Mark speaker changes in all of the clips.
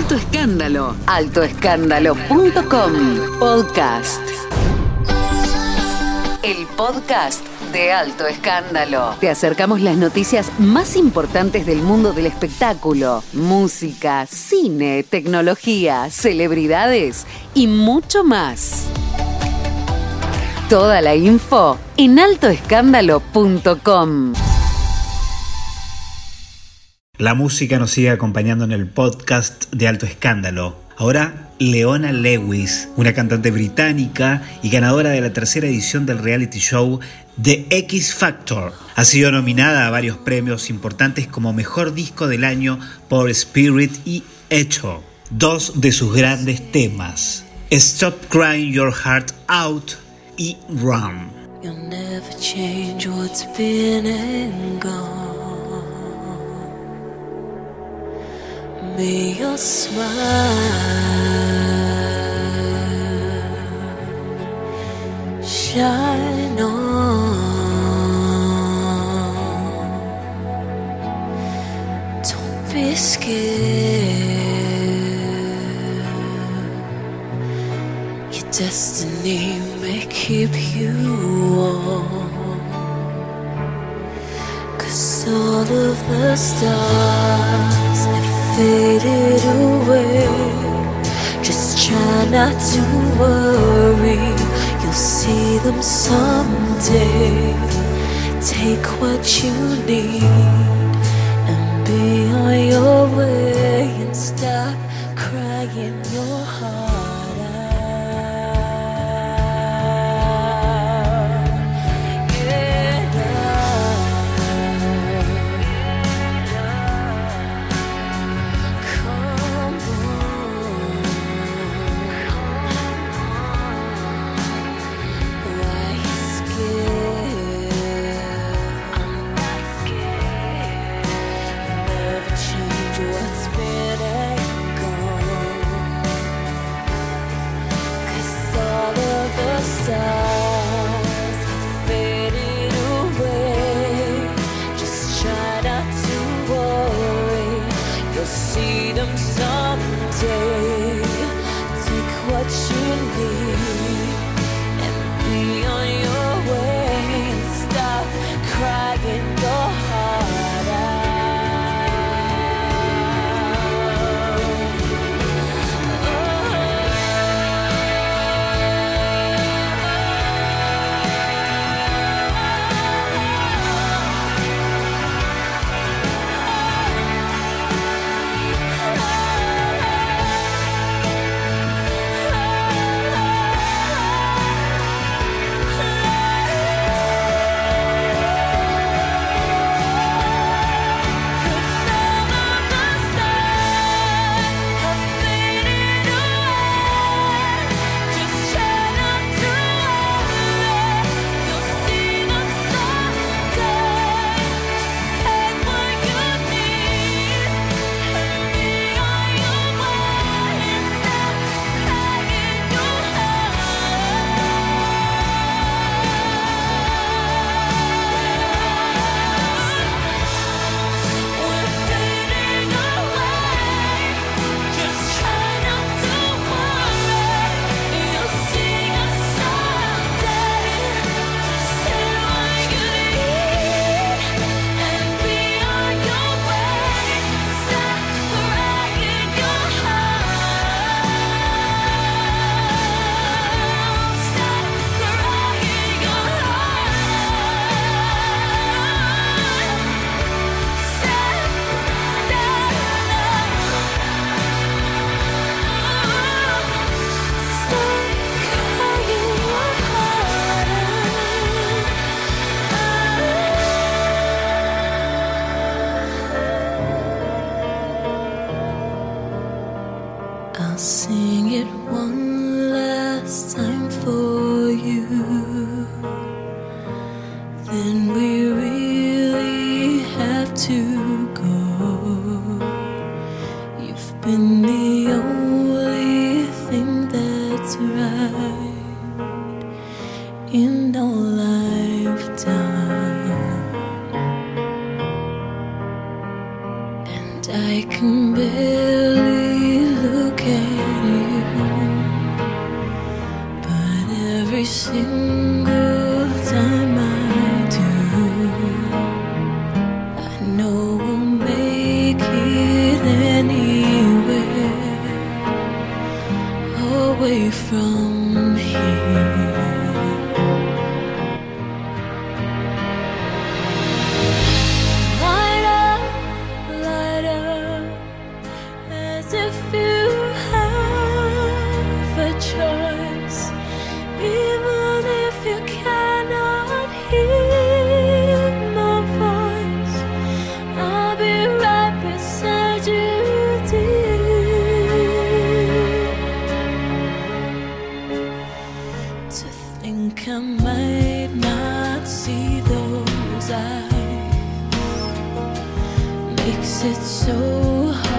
Speaker 1: Alto Escándalo. Altoescándalo.com. Podcast. El podcast de Alto Escándalo. Te acercamos las noticias más importantes del mundo del espectáculo, música, cine, tecnología, celebridades y mucho más. Toda la info en altoescándalo.com.
Speaker 2: La música nos sigue acompañando en el podcast de Alto Escándalo. Ahora, Leona Lewis, una cantante británica y ganadora de la tercera edición del reality show The X Factor. Ha sido nominada a varios premios importantes como Mejor Disco del Año por Spirit y Echo. Dos de sus grandes temas, Stop Crying Your Heart Out y Run.
Speaker 3: You'll never change what's been gone. May your smile shine on. Don't be scared. Your destiny may keep you warm. Cause all of the stars faded away. Just try not to worry, you'll see them someday. Take what you need and be on your way and stop crying your heart sing it one last time for you. Then we really have to go. You've been the only thing that's right in our lifetime. every single time I do. I know we'll make it anywhere away from. makes it so hard.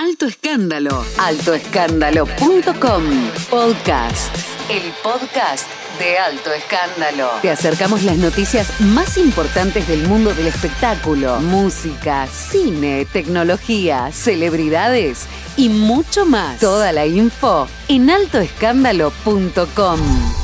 Speaker 1: Alto Escándalo. Altoescándalo.com Podcast. El podcast de Alto Escándalo. Te acercamos las noticias más importantes del mundo del espectáculo, música, cine, tecnología, celebridades y mucho más. Toda la info en altoescándalo.com.